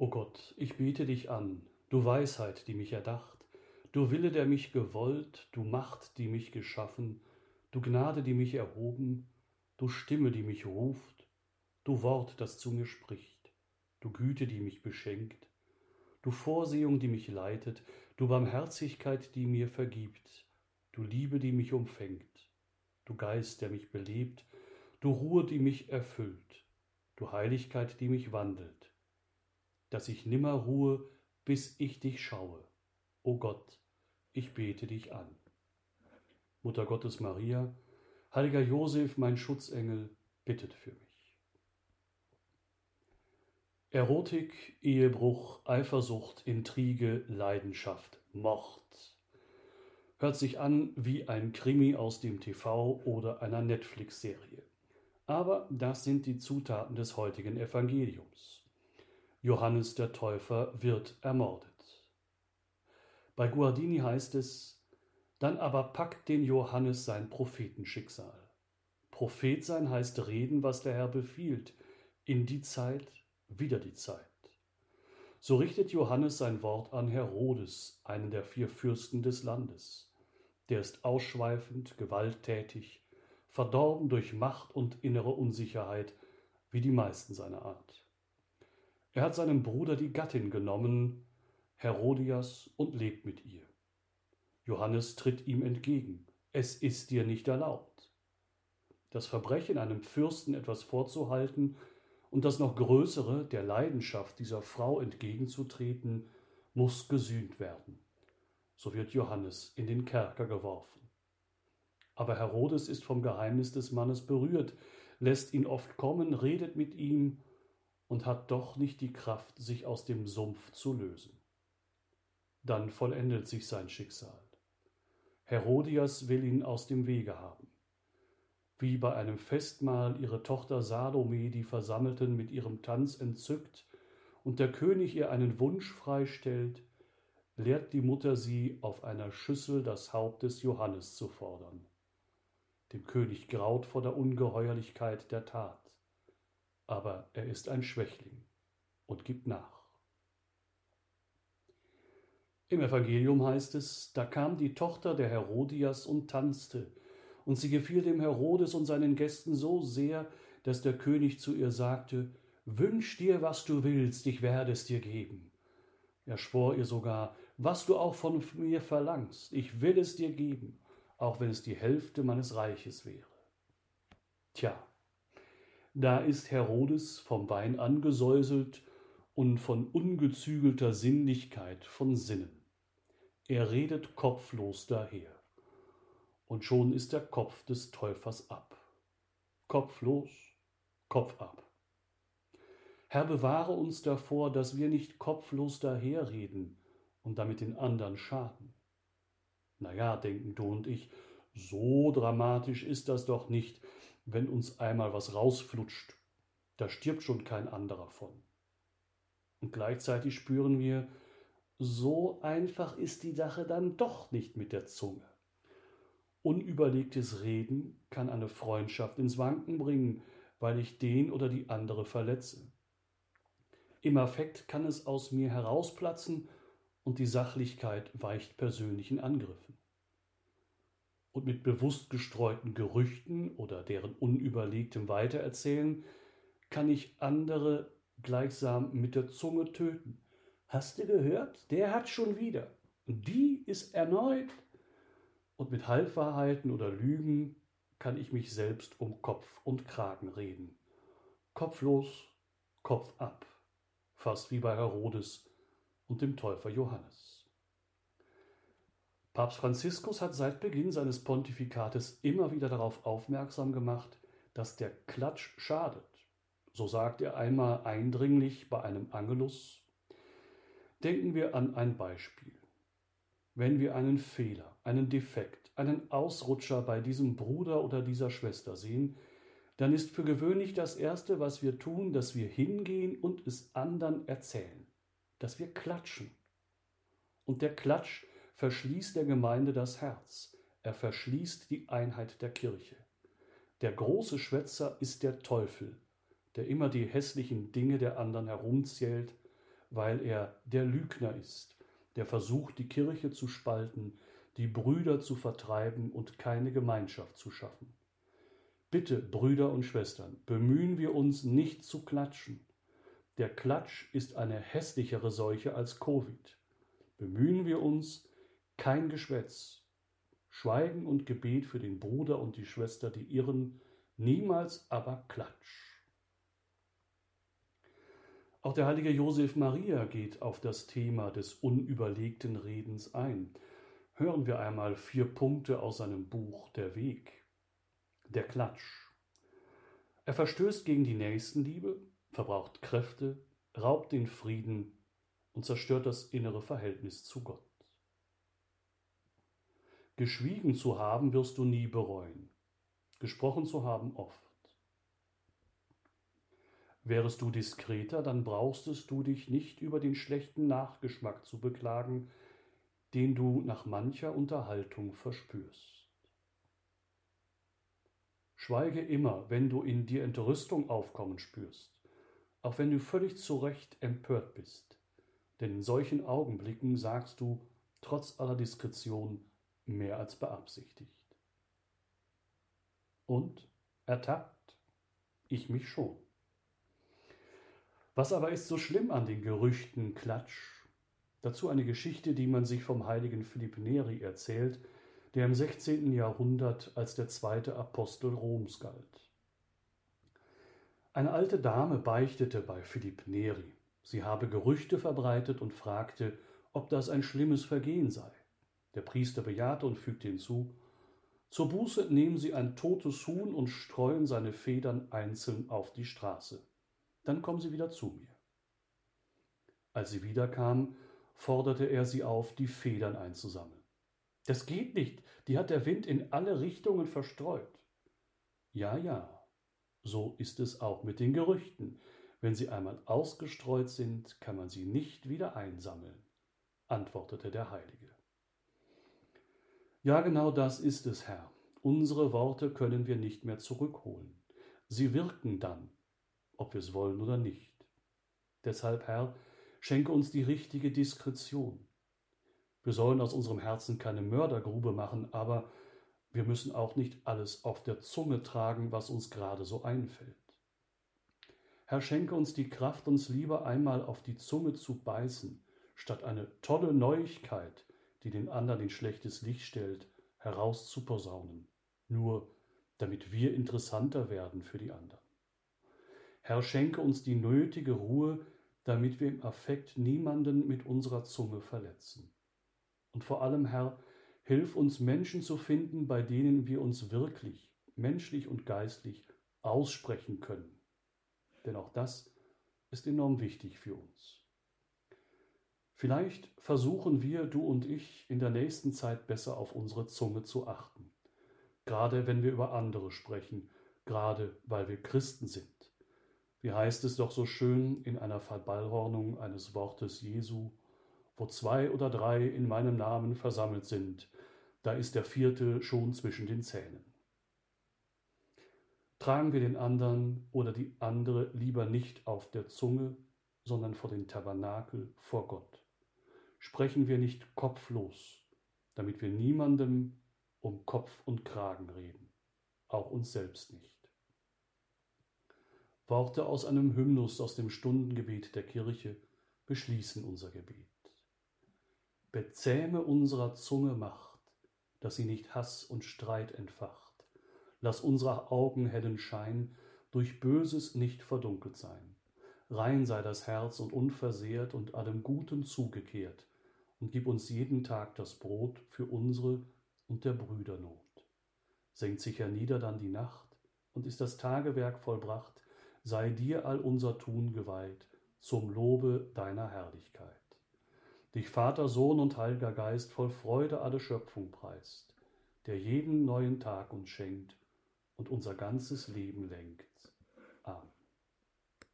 O Gott, ich bete dich an, du Weisheit, die mich erdacht, du Wille, der mich gewollt, du Macht, die mich geschaffen, du Gnade, die mich erhoben, du Stimme, die mich ruft, du Wort, das zu mir spricht, du Güte, die mich beschenkt, du Vorsehung, die mich leitet, du Barmherzigkeit, die mir vergibt, du Liebe, die mich umfängt, du Geist, der mich belebt, du Ruhe, die mich erfüllt, du Heiligkeit, die mich wandelt, dass ich nimmer ruhe, bis ich dich schaue. O Gott, ich bete dich an. Mutter Gottes Maria, heiliger Josef, mein Schutzengel, bittet für mich. Erotik, Ehebruch, Eifersucht, Intrige, Leidenschaft, Mord. Hört sich an wie ein Krimi aus dem TV oder einer Netflix-Serie. Aber das sind die Zutaten des heutigen Evangeliums. Johannes der Täufer wird ermordet. Bei Guardini heißt es, dann aber packt den Johannes sein Prophetenschicksal. Prophet sein heißt reden, was der Herr befiehlt, in die Zeit, wieder die Zeit. So richtet Johannes sein Wort an Herodes, einen der vier Fürsten des Landes. Der ist ausschweifend, gewalttätig, verdorben durch Macht und innere Unsicherheit, wie die meisten seiner Art. Er hat seinem Bruder die Gattin genommen, Herodias, und lebt mit ihr. Johannes tritt ihm entgegen. Es ist dir nicht erlaubt. Das Verbrechen einem Fürsten etwas vorzuhalten und das noch größere der Leidenschaft dieser Frau entgegenzutreten, muss gesühnt werden. So wird Johannes in den Kerker geworfen. Aber Herodes ist vom Geheimnis des Mannes berührt, lässt ihn oft kommen, redet mit ihm und hat doch nicht die Kraft, sich aus dem Sumpf zu lösen. Dann vollendet sich sein Schicksal. Herodias will ihn aus dem Wege haben. Wie bei einem Festmahl ihre Tochter Salome die Versammelten mit ihrem Tanz entzückt und der König ihr einen Wunsch freistellt, lehrt die Mutter sie, auf einer Schüssel das Haupt des Johannes zu fordern. Dem König graut vor der Ungeheuerlichkeit der Tat, aber er ist ein Schwächling und gibt nach. Im Evangelium heißt es, da kam die Tochter der Herodias und tanzte, und sie gefiel dem Herodes und seinen Gästen so sehr, dass der König zu ihr sagte, Wünsch dir, was du willst, ich werde es dir geben. Er schwor ihr sogar, was du auch von mir verlangst, ich will es dir geben, auch wenn es die Hälfte meines Reiches wäre. Tja, da ist Herodes vom Wein angesäuselt und von ungezügelter Sinnlichkeit von Sinnen. Er redet kopflos daher. Und schon ist der Kopf des Täufers ab. Kopflos, Kopf ab. Herr, bewahre uns davor, dass wir nicht kopflos daherreden und damit den anderen schaden. Na ja, denken du und ich, so dramatisch ist das doch nicht, wenn uns einmal was rausflutscht. Da stirbt schon kein anderer von. Und gleichzeitig spüren wir, so einfach ist die Sache dann doch nicht mit der Zunge. Unüberlegtes Reden kann eine Freundschaft ins Wanken bringen, weil ich den oder die andere verletze. Im Affekt kann es aus mir herausplatzen und die Sachlichkeit weicht persönlichen Angriffen. Und mit bewusst gestreuten Gerüchten oder deren unüberlegtem Weitererzählen kann ich andere gleichsam mit der Zunge töten Hast du gehört? Der hat schon wieder. Die ist erneut. Und mit Halbwahrheiten oder Lügen kann ich mich selbst um Kopf und Kragen reden. Kopflos, Kopf ab. Fast wie bei Herodes und dem Täufer Johannes. Papst Franziskus hat seit Beginn seines Pontifikates immer wieder darauf aufmerksam gemacht, dass der Klatsch schadet. So sagt er einmal eindringlich bei einem Angelus Denken wir an ein Beispiel. Wenn wir einen Fehler, einen Defekt, einen Ausrutscher bei diesem Bruder oder dieser Schwester sehen, dann ist für gewöhnlich das Erste, was wir tun, dass wir hingehen und es anderen erzählen, dass wir klatschen. Und der Klatsch verschließt der Gemeinde das Herz, er verschließt die Einheit der Kirche. Der große Schwätzer ist der Teufel, der immer die hässlichen Dinge der anderen herumzählt weil er der Lügner ist, der versucht, die Kirche zu spalten, die Brüder zu vertreiben und keine Gemeinschaft zu schaffen. Bitte, Brüder und Schwestern, bemühen wir uns nicht zu klatschen. Der Klatsch ist eine hässlichere Seuche als Covid. Bemühen wir uns, kein Geschwätz, Schweigen und Gebet für den Bruder und die Schwester, die irren, niemals aber Klatsch. Auch der heilige Josef Maria geht auf das Thema des unüberlegten Redens ein. Hören wir einmal vier Punkte aus seinem Buch Der Weg. Der Klatsch. Er verstößt gegen die Nächstenliebe, verbraucht Kräfte, raubt den Frieden und zerstört das innere Verhältnis zu Gott. Geschwiegen zu haben wirst du nie bereuen, gesprochen zu haben oft. Wärest du diskreter, dann brauchstest du dich nicht über den schlechten Nachgeschmack zu beklagen, den du nach mancher Unterhaltung verspürst. Schweige immer, wenn du in dir Entrüstung aufkommen spürst, auch wenn du völlig zu Recht empört bist, denn in solchen Augenblicken sagst du, trotz aller Diskretion, mehr als beabsichtigt. Und ertappt? Ich mich schon. Was aber ist so schlimm an den Gerüchten Klatsch? Dazu eine Geschichte, die man sich vom heiligen Philipp Neri erzählt, der im 16. Jahrhundert als der zweite Apostel Roms galt. Eine alte Dame beichtete bei Philipp Neri. Sie habe Gerüchte verbreitet und fragte, ob das ein schlimmes Vergehen sei. Der Priester bejahte und fügte hinzu, zur Buße nehmen Sie ein totes Huhn und streuen seine Federn einzeln auf die Straße. Dann kommen Sie wieder zu mir. Als sie wiederkam, forderte er sie auf, die Federn einzusammeln. Das geht nicht, die hat der Wind in alle Richtungen verstreut. Ja, ja, so ist es auch mit den Gerüchten. Wenn sie einmal ausgestreut sind, kann man sie nicht wieder einsammeln, antwortete der Heilige. Ja, genau das ist es, Herr. Unsere Worte können wir nicht mehr zurückholen. Sie wirken dann, ob wir es wollen oder nicht. Deshalb, Herr, schenke uns die richtige Diskretion. Wir sollen aus unserem Herzen keine Mördergrube machen, aber wir müssen auch nicht alles auf der Zunge tragen, was uns gerade so einfällt. Herr, schenke uns die Kraft, uns lieber einmal auf die Zunge zu beißen, statt eine tolle Neuigkeit, die den anderen in schlechtes Licht stellt, herauszuposaunen, nur damit wir interessanter werden für die anderen. Herr, schenke uns die nötige Ruhe, damit wir im Affekt niemanden mit unserer Zunge verletzen. Und vor allem, Herr, hilf uns Menschen zu finden, bei denen wir uns wirklich, menschlich und geistlich, aussprechen können. Denn auch das ist enorm wichtig für uns. Vielleicht versuchen wir, du und ich, in der nächsten Zeit besser auf unsere Zunge zu achten. Gerade wenn wir über andere sprechen, gerade weil wir Christen sind. Wie heißt es doch so schön in einer Verballhornung eines Wortes Jesu, wo zwei oder drei in meinem Namen versammelt sind, da ist der vierte schon zwischen den Zähnen. Tragen wir den anderen oder die andere lieber nicht auf der Zunge, sondern vor den Tabernakel vor Gott. Sprechen wir nicht kopflos, damit wir niemandem um Kopf und Kragen reden, auch uns selbst nicht. Worte aus einem Hymnus aus dem Stundengebet der Kirche beschließen unser Gebet. Bezähme unserer Zunge Macht, dass sie nicht Hass und Streit entfacht. Lass unserer Augen hellen Schein durch Böses nicht verdunkelt sein. Rein sei das Herz und unversehrt und allem Guten zugekehrt, und gib uns jeden Tag das Brot für unsere und der Brüder Not. Senkt sich hernieder dann die Nacht, und ist das Tagewerk vollbracht, sei dir all unser Tun geweiht, zum Lobe deiner Herrlichkeit. Dich Vater, Sohn und Heiliger Geist voll Freude alle Schöpfung preist, der jeden neuen Tag uns schenkt und unser ganzes Leben lenkt. Amen.